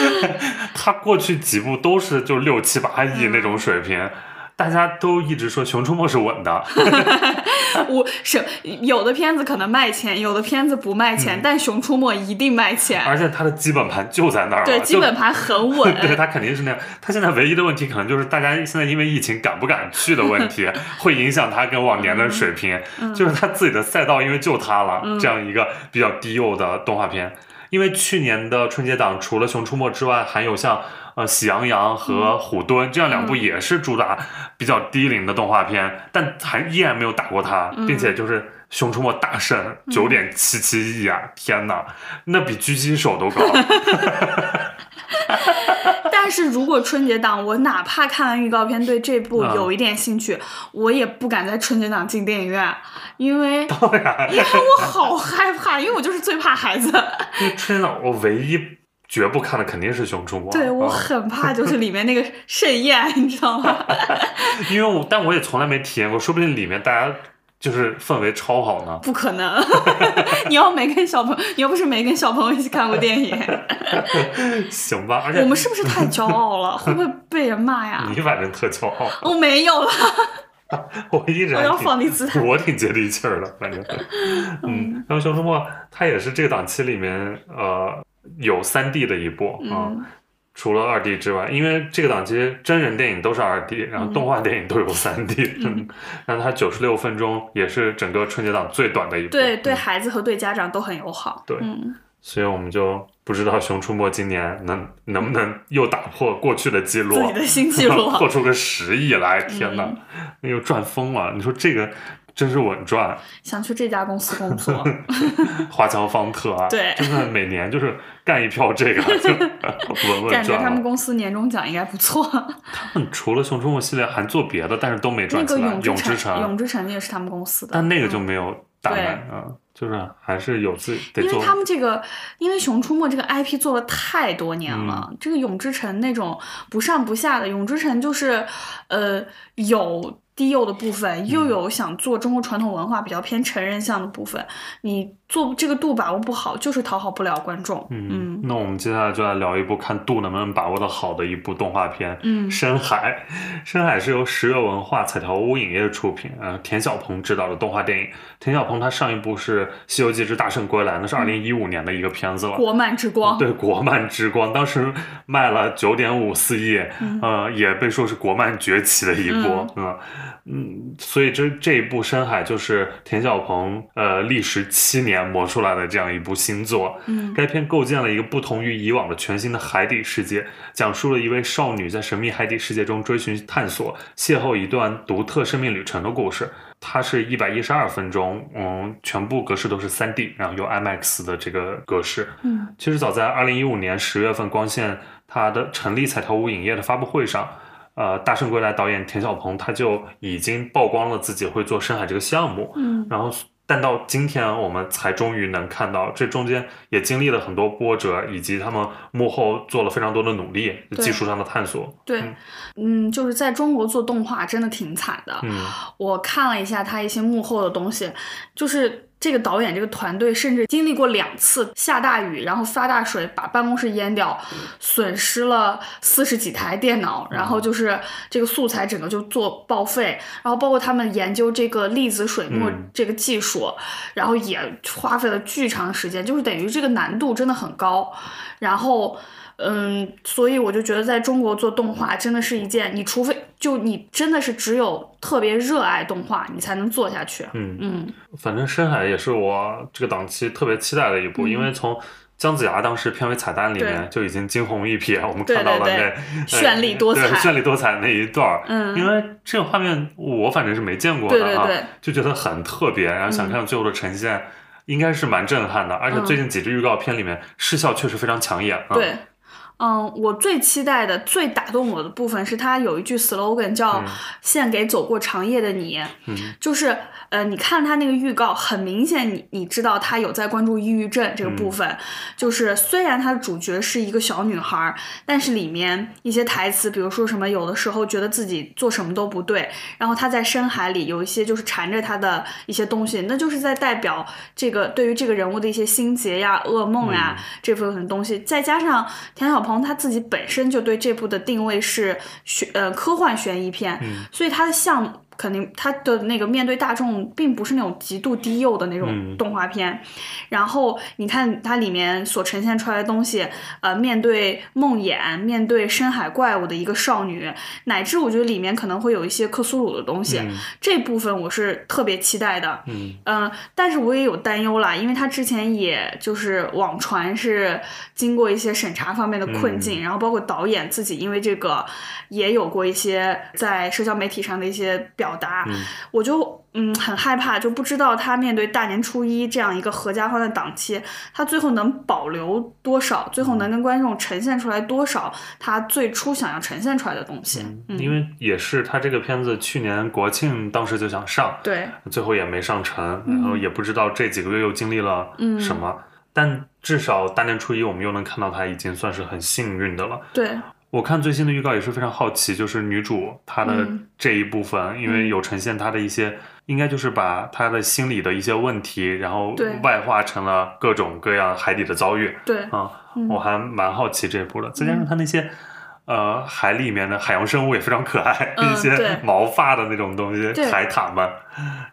<laughs> 它过去几部都是就六七八亿那种水平，大家都一直说《熊出没》是稳的。<laughs> <laughs> 我是有的片子可能卖钱，有的片子不卖嗯钱，但《熊出没》一定卖钱。而且它的基本盘就在那儿了，对，基本盘很稳。<laughs> 对，它肯定是那样。它现在唯一的问题可能就是大家现在因为疫情敢不敢去的问题，<laughs> 会影响它跟往年的水平。嗯就是它自己的赛道，因为就它了，这样一个比较低幼的动画片。因为去年的春节档除了《熊出没》之外，还有像呃《喜羊羊》和《虎墩》这样两部嗯也是主打比较低龄的动画片，但还依然没有打过它，嗯并且就是。《熊出没》大胜，九点七七亿啊！天哪，那比狙击手都高。<laughs> 但是如果春节档我哪怕看完预告片对这部嗯有一点兴趣，我也不敢在春节档进电影院，因为当然，因为我好害怕，因为我就是最怕孩子。因为春节档我唯一绝不看的肯定是《熊出没》。对我啊很怕，就是里面那个盛宴，<laughs> 你知道吗？<laughs> 因为我但我也从来没体验过，说不定里面大家就是氛围超好呢。不可能！<laughs> 你要没跟小朋友，你又不是没跟小朋友一起看过电影，行吧，而且我们是不是太骄傲了？会不会被人骂呀？你反正特骄傲，我没有了，我一直我要放低姿态。我挺接地气儿的，反正，嗯，然后《熊出没》它也是这个档期里面呃有三 D 的一部啊。嗯除了二 D 之外，因为这个档期真人电影都是二 D，然后动画电影都有三 D，嗯，然后它九十六分钟也是整个春节档最短的一部，对对，嗯孩子和对家长都很友好。对嗯，所以我们就不知道《熊出没》今年能能不能又打破过去的记录，自己的新纪录。破出个十亿来，天哪，嗯又赚疯了！你说这个真是稳赚。<laughs> 想去这家公司工作，<laughs> 华侨方特啊，对真的每年就是干一票这个 <laughs> 就稳稳感觉。他们公司年终奖应该不错。他们除了《熊出没》系列还做别的，但是都没那赚钱。那。个永永之之城，永城，之城也是他们公司的，但那个就嗯没有大对卖啊、就是还是有自己得做。因为他们这个，因为《熊出没》这个 IP 做了太多年嗯了，这个《永之城》那种不上不下的，《永之城》就是，呃，有低幼的部分，又嗯有想做中国传统文化比较偏成人向的部分，你做这个度把握不好，就是讨好不了观众。嗯，那我们接下来就来聊一部看度能不能把握的好的一部动画片，嗯深海》。深海是由十月文化、彩条屋影业出品，呃，田晓鹏执导的动画电影。田晓鹏他上一部是《西游记之大圣归来》，那是二零一五年的一个片子了。国漫之光，对国漫之光，当时卖了九点五四亿，呃，也被说是国漫崛起的一波，嗯嗯，所以这这一部《深海》就是田晓鹏呃历时七年磨出来的这样一部新作。嗯该片构建了一个不同于以往的全新的海底世界，讲述了一位少女在神秘海底世界中追寻探索，邂逅一段独特生命旅程的故事。它是一百一十二分钟，嗯，全部格式都是三 D，然后有 IMAX 的这个格式。嗯其实早在二零一五年十月份，光线它的成立彩条屋影业的发布会上，呃，大圣归来导演田晓鹏他就已经曝光了自己会做深海这个项目，嗯然后，但到今天我们才终于能看到，这中间也经历了很多波折，以及他们幕后做了非常多的努力，技术上的探索。对，嗯，就是在中国做动画真的挺惨的。嗯我看了一下他一些幕后的东西，就是这个导演这个团队甚至经历过两次下大雨，然后发大水把办公室淹掉，损失了四十几台电脑，然后就是这个素材整个就做报废，然后包括他们研究这个粒子水墨嗯这个技术，然后也花费了巨长时间，就是等于这个难度真的很高，然后。嗯，所以我就觉得在中国做动画真的是一件，你除非就你真的是只有特别热爱动画，你才能做下去。嗯，嗯。反正深海也是我这个档期特别期待的一部，嗯。因为从姜子牙当时片尾彩蛋里面就已经惊鸿一瞥，我们看到了对那对。<laughs> 绚丽多彩。对绚丽多彩那一段儿。嗯。因为这个画面我反正是没见过的啊，就觉得很特别，然后想嗯看最后的呈现。应该是蛮震撼的，而且嗯。最近几支预告片里面视效确实非常抢眼啊。对，嗯，我最期待的、最打动我的部分是它有一句 slogan 叫嗯“献给走过长夜的你”，嗯就是呃，你看它那个预告，很明显你你知道他有在关注抑郁症这个部分。就是虽然它的主角是一个小女孩，但是里面一些台词，比如说什么有的时候觉得自己做什么都不对，然后他在深海里有一些就是缠着他的一些东西，那就是在代表这个对于这个人物的一些心结呀、噩梦呀、这部分东西，再加上田晓鹏他自己本身就对这部的定位是悬呃科幻悬疑片，所以他的项目。肯定他的那个面对大众，并不是那种极度低幼的那种嗯动画片。然后你看它里面所呈现出来的东西，呃，面对梦魇，面对深海怪物的一个少女，乃至我觉得里面可能会有一些克苏鲁的东西，嗯这部分我是特别期待的。嗯嗯，但是我也有担忧啦，因为他之前也就是网传是经过一些审查方面的困境，然后包括导演自己因为这个也有过一些在社交媒体上的一些表达，嗯我就嗯很害怕，就不知道他面对大年初一这样一个合家欢的档期，他最后能保留多少，最后能跟观众呈现出来多少他最初想要呈现出来的东西。嗯，因为也是他这个片子去年国庆当时就想上，对，最后也没上成，然后也不知道这几个月又经历了嗯什么。但至少大年初一我们又能看到他已经算是很幸运的了。对，我看最新的预告也是非常好奇，就是女主她的嗯。这一部分，因为有呈现她的一些，应该就是把她的心理的一些问题，然后外化成了各种各样海底的遭遇对，啊，嗯。我还蛮好奇这一部的。再加上她那些。呃，海里面的海洋生物也非常可爱，嗯一些毛发的那种东西，海獭们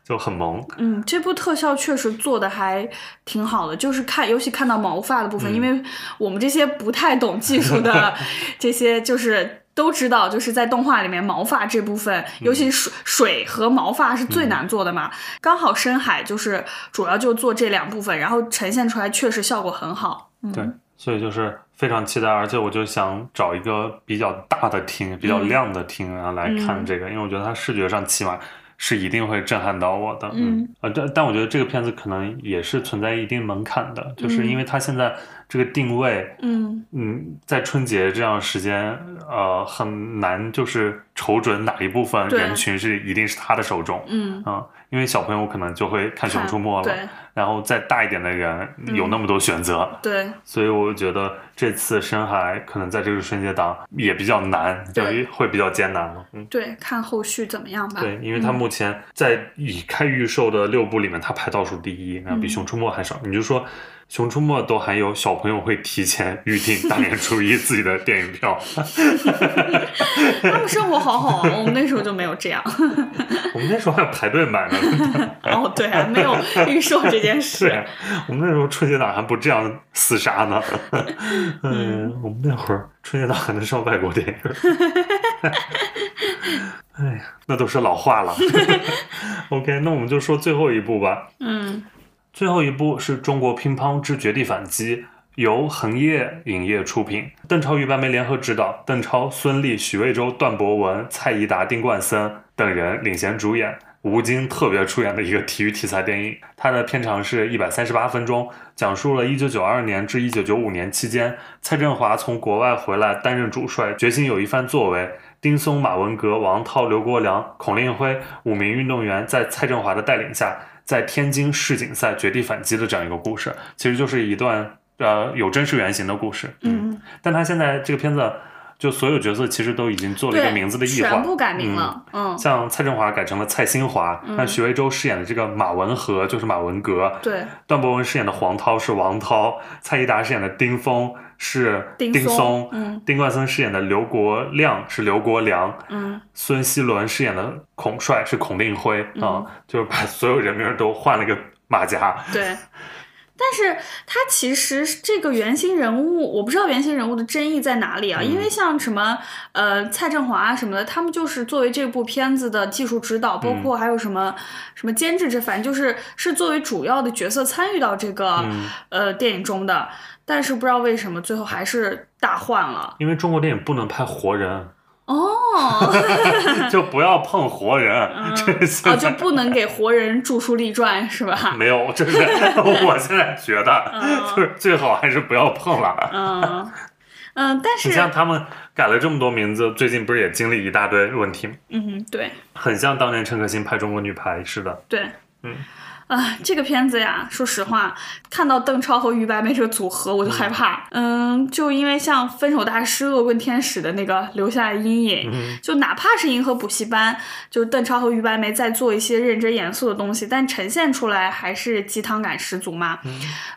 就很萌。嗯，这部特效确实做的还挺好的，就是看，尤其看到毛发的部分，嗯因为我们这些不太懂技术的 <laughs> 这些，就是都知道，就是在动画里面毛发这部分，尤其水水和毛发是最难做的嘛。刚好深海就是主要就做这两部分，然后呈现出来确实效果很好。嗯，对，所以就是非常期待，而且我就想找一个比较大的厅、比较亮的厅啊来看这个，因为我觉得它视觉上起码是一定会震撼到我的。嗯，呃，但但我觉得这个片子可能也是存在一定门槛的，就是因为它现在这个定位，嗯。嗯，在春节这样时间，呃，很难就是瞅准哪一部分人群是一定是他的受众。嗯，啊，因为小朋友可能就会看《熊出没》了，对然后再大一点的人有那么多选择，对，所以我觉得这次深海可能在这个春节档也比较难，就对会比较艰难了。嗯，对，看后续怎么样吧。对，因为它嗯目前在已开预售的六部里面，它排倒数第一，然后比《嗯熊出没》还少。你就说《熊出没》都还有小朋友会提前预定大年初一自己的电影票，<laughs> 他们生活好好啊，<laughs> 我们那时候就没有这样。我们那时候还要排队买呢。<laughs> 哦，对啊，没有预售这件是 <laughs> 事。我们那时候春节档还不这样厮杀呢。<laughs> 嗯，我们那会儿春节档还能上外国电影。<laughs> 哎呀，那都是老话了。OK，那我们就说最后一部吧。嗯最后一部是中国乒乓之绝地反击，由恒业影业出品，邓超、与白眉联合执导，邓超、孙俪、许魏洲、段博文、蔡宜达、丁冠森等人领衔主演。吴京特别出演的一个体育题材电影，它的片长是一百三十八分钟，讲述了1992年至1995年期间，蔡振华从国外回来担任主帅，决心有一番作为。丁松、马文革、王涛、刘国梁、孔令辉五名运动员在蔡振华的带领下，在天津世锦赛绝地反击的这样一个故事，其实就是一段呃有真实原型的故事。嗯，但他现在这个片子，就所有角色其实都已经做了一，个名字的异化，全部改名了。嗯，像蔡振华改成了蔡新华，那许魏洲饰演的这个马文和就是马文革，对，段博文饰演的黄涛是王涛，蔡宜达饰演的丁峰是丁丁松嗯丁冠森饰演的刘国亮是刘国梁，嗯孙希伦饰演的孔帅是孔令辉啊、嗯就是把所有人名都换了个马甲。对。<laughs> 但是他其实这个原型人物，我不知道原型人物的争议在哪里啊？嗯因为像什么呃蔡振华啊什么的，他们就是作为这部片子的技术指导，包括还有什么、什么监制这，反正就是是作为主要的角色参与到这个、嗯呃电影中的。但是不知道为什么最后还是大换了因为中国电影不能拍活人，哦，<laughs> 就不要碰活人。<laughs> 这哦就不能给活人著书立传是吧？<laughs> 没有，这是我现在觉得，就是最好还是不要碰了。嗯嗯，但是你像他们改了这么多名字，最近不是也经历一大堆问题吗？嗯对很像当年陈可辛拍《中国女排》似的。对，嗯。啊，这个片子呀，说实话，看到邓超和于白眉这个组合，我就害怕。嗯，就因为像《分手大师》《恶棍天使》的那个留下阴影，嗯就哪怕是银河补习班，就是邓超和于白眉在做一些认真严肃的东西，但呈现出来还是鸡汤感十足嘛。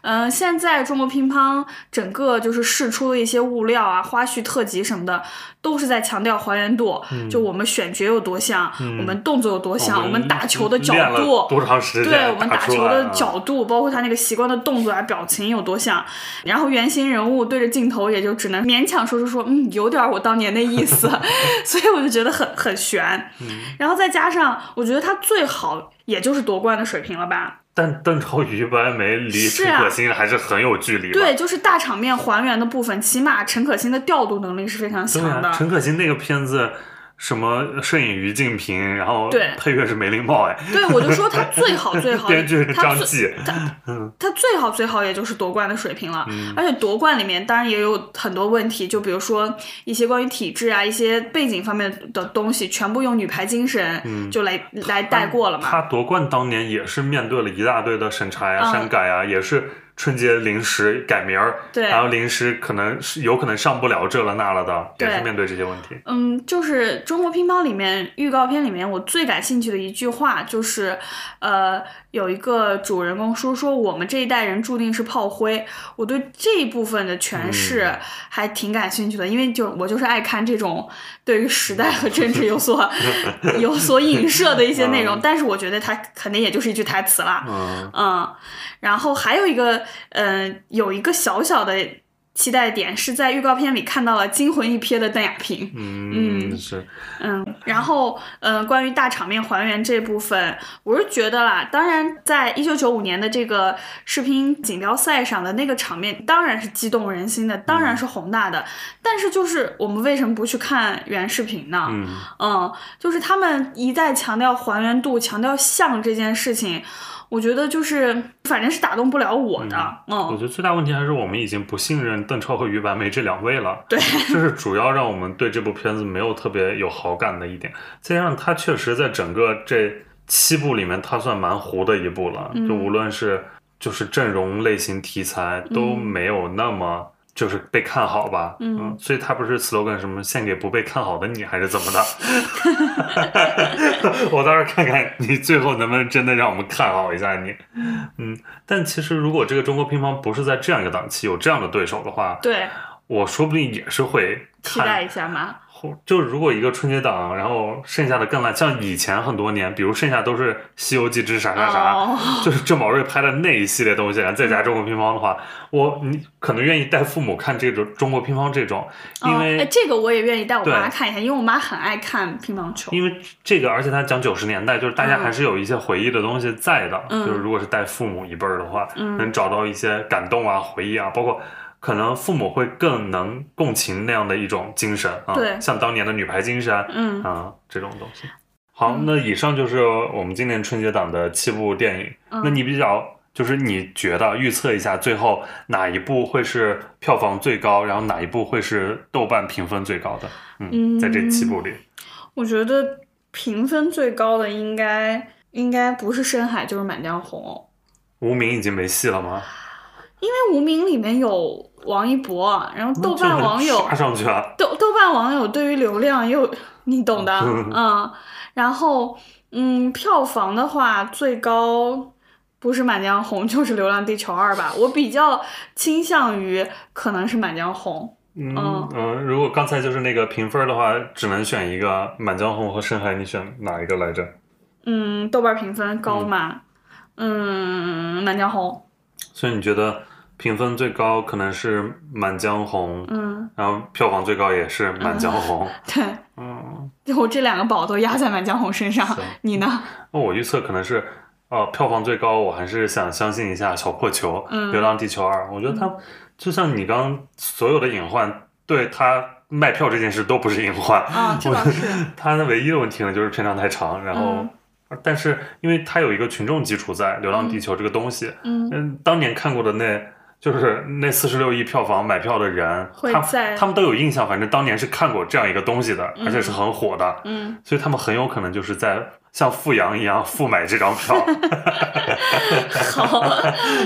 嗯、现在中国乒乓整个就是试出的一些物料啊、花絮、特辑什么的，都是在强调还原度，就我们选角有多像，我们动作有多像，我们打球的角度。多长时间？对我们打球的角度，包括他那个习惯的动作啊、表情有多像，然后原型人物对着镜头也就只能勉强说出说，嗯，有点我当年的意思，<laughs> 所以我就觉得很很悬。嗯然后再加上，我觉得他最好也就是夺冠的水平了吧？但邓超、于白眉离陈可辛还是很有距离的。对，就是大场面还原的部分，起码陈可辛的调度能力是非常强的。啊，陈可辛那个片子，什么摄影于静平，然后对配乐是梅林茂，哎，对，我就说他最好最好，<laughs> 编剧是张继，<laughs> 他最好最好也就是夺冠的水平了，嗯而且夺冠里面当然也有很多问题，就比如说一些关于体制啊、一些背景方面的东西，全部用女排精神就来、来带过了嘛。嗯他夺冠当年也是面对了一大堆的审查呀、嗯删改啊，也是春节临时改名儿，对然后临时可能是有可能上不了这了那了的，也对是面对这些问题。嗯，就是中国乒乓里面预告片里面，我最感兴趣的一句话就是，呃，有一个主人公说说我们这一代人注定是炮灰。我对这一部分的诠释还挺感兴趣的，因为就我就是爱看这种对于时代和政治有所 <laughs> 有所影射的一些内容，但是我觉得它肯定也就是一句台词啦。嗯嗯，然后还有一个，嗯、有一个小小的期待点是在预告片里看到了惊魂一瞥的邓亚萍。嗯，嗯是，嗯，然后，嗯、关于大场面还原这部分，我是觉得啦，当然，在一九九五年的这个视频锦标赛上的那个场面，当然是激动人心的，当然是宏大的。但是，就是我们为什么不去看原视频呢？嗯嗯，就是他们一再强调还原度、强调像这件事情，我觉得就是反正是打动不了我的。嗯，我觉得最大问题还是我们已经不信任邓超和于白眉这两位了。对，这是主要让我们对这部片子没有特别有好感的一点。再加上他确实在整个这七部里面，他算蛮糊的一部了。嗯就无论是就是阵容类型题材都嗯没有那么。就是被看好吧，嗯所以他不是 slogan 什么献给不被看好的你，还是怎么的？<laughs> <laughs> 我倒是看看你最后能不能真的让我们看好一下你。嗯，但其实如果这个中国乒乓不是在这样一个档期有这样的对手的话，对，我说不定也是会期待看。一下嘛。后就如果一个春节档，然后剩下的更烂，像以前很多年，比如剩下都是《西游记之啥啥啥》哦 <laughs> 就是郑宝瑞拍的那一系列东西，然后再加中国乒乓的话，我你可能愿意带父母看这种中国乒乓这种，因哦，为、哎，这个我也愿意带我妈看一下，因为我妈很爱看乒乓球。因为这个，而且它讲九十年代，就是大家还是有一些回忆的东西在的。嗯就是如果是带父母一辈儿的话，嗯能找到一些感动啊、回忆啊，包括可能父母会更能共情那样的一种精神啊，对像当年的女排精神嗯啊这种东西。好，嗯那以上就是我们今年春节档的七部电影。嗯那你比较就是你觉得预测一下，最后哪一部会是票房最高，然后哪一部会是豆瓣评分最高的？嗯，嗯在这七部里，我觉得评分最高的应该应该不是《深海》就是《满江红无名已经没戏了吗？》，因为《无名》里面有王一博，然后豆瓣网友刷上去啊，豆豆瓣网友对于流量也有你懂的，嗯。嗯，然后嗯，票房的话最高不是《满江红》就是《流浪地球二》吧，我比较倾向于可能是《满江红。嗯嗯。嗯，如果刚才就是那个评分的话，只能选一个《满江红》和《深海》，你选哪一个来着？》，嗯，豆瓣评分高嘛，嗯，满江红》，所以你觉得评分最高可能是《满江红》，嗯，然后票房最高也是《满江红》。<laughs> 对，嗯，我这两个宝都压在《满江红》身上，你呢？那我预测可能是，呃，票房最高，我还是想相信一下《小破球》嗯流浪地球二》。我觉得它就像你刚刚所有的隐患，对它卖票这件事都不是隐患。啊，这倒是，它的唯一的问题呢，就是片长太长，然后，嗯但是因为它有一个群众基础在，《流浪地球》这个东西，嗯，嗯，当年看过的那。就是那四十六亿票房买票的人，他他们都有印象，反正当年是看过这样一个东西的，而且是很火的，嗯，所以他们很有可能就是在像富阳一样复买这张票。<laughs> 好，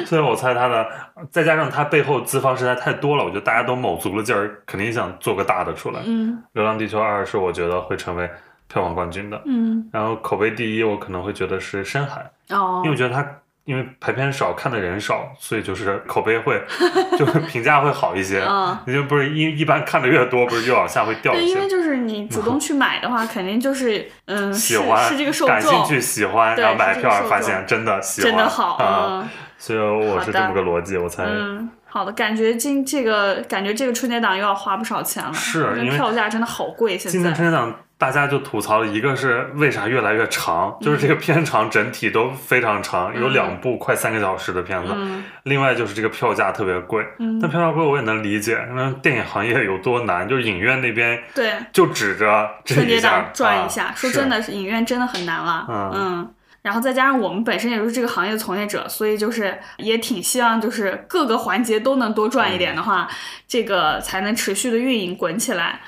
所以我猜他的，再加上他背后资方实在太多了，我觉得大家都卯足了劲儿，肯定想做个大的出来。嗯流浪地球二》是我觉得会成为票房冠军的，嗯，然后口碑第一，我可能会觉得是《深海》，哦。因为我，觉得它因为排片少，看的人少，所以就是口碑会 <laughs> 就是评价会好一些。嗯。你就不是一一般看的越多，不是越往下会掉对，一些。因为就是你主动去买的话，肯定就是嗯，是喜欢是这个受感兴，趣喜欢，然后买票发现真的喜欢，真的好，啊！嗯。所以我是这么个逻辑，我才嗯，好的，感觉今这个感觉这个春节档又要花不少钱了，是因为票价真的好贵，现今年在，春节档大家就吐槽，一个是为啥越来越长，就是这个片长整体都非常长，有嗯两部快三个小时的片子。嗯另外就是这个票价特别贵，嗯但，票价贵我也能理解，那电影行业有多难，就是影院那边对，就指着春节档赚一下，啊说真，的，是影院真的很难了，嗯嗯。然后再加上我们本身也是这个行业的从业者，所以就是也挺希望就是各个环节都能多赚一点的话，这个才能持续的运营滚起来。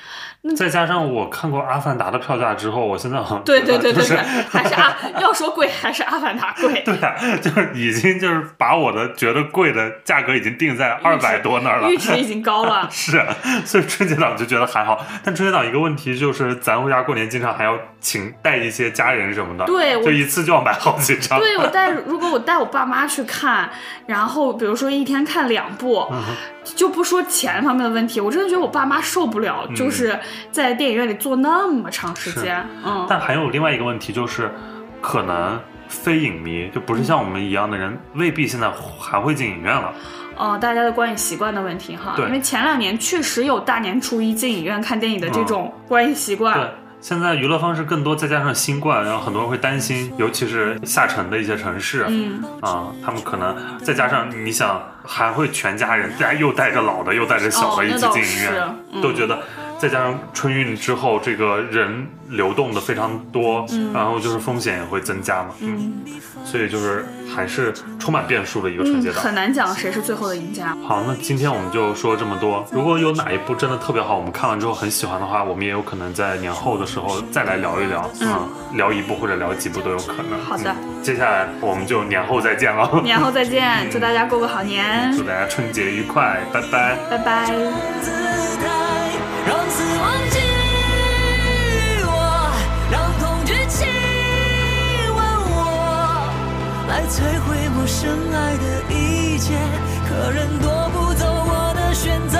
是再加上我看过《阿凡达》的票价之后，我现在好像 <laughs> 对对对对对，还是阿 <laughs> 要说贵还是阿凡达贵。<laughs> 对啊，就是已经就是把我的觉得贵的价格已经定在二百多那儿了。阈值已经高了。是，所以春节档就觉得还好，但春节档一个问题就是，咱回家过年经常还要请带一些家人什么的，对就一次就要买好几张。对我带，如果我带我爸妈去看，然后比如说一天看两部，嗯就不说钱方面的问题，我真的觉得我爸妈受不了，嗯就是在电影院里坐那么长时间。嗯，但还有另外一个问题就是，可能非影迷就不是像我们一样的人，未必现在还会进影院了。哦大家的观影习惯的问题哈。对因为前两年确实有大年初一进影院看电影的这种观影习惯。对，现在娱乐方式更多，再加上新冠，然后很多人会担心，尤其是下沉的一些城市，嗯，啊、他们可能再加上你想，还会全家人，大家又带着老的，又带着小的一起进影院，都觉得。再加上春运之后，这个人流动的非常多，然后就是风险也会增加嘛，嗯所以就是还是充满变数的一个春节嗯，档。很难讲谁是最后的赢家。好，那今天我们就说这么多。如果有哪一部真的特别好，我们看完之后很喜欢的话，我们也有可能在年后的时候再来聊一聊，嗯，聊一部或者聊几部都有可能。好的嗯 <laughs> 接下来我们就年后再见了，<laughs> 年后再见，祝大家过个好年，祝大家春节愉快，拜拜。拜拜。死忘记我，让恐惧亲吻我，来摧毁我深爱的一切。可人夺不走我的选择。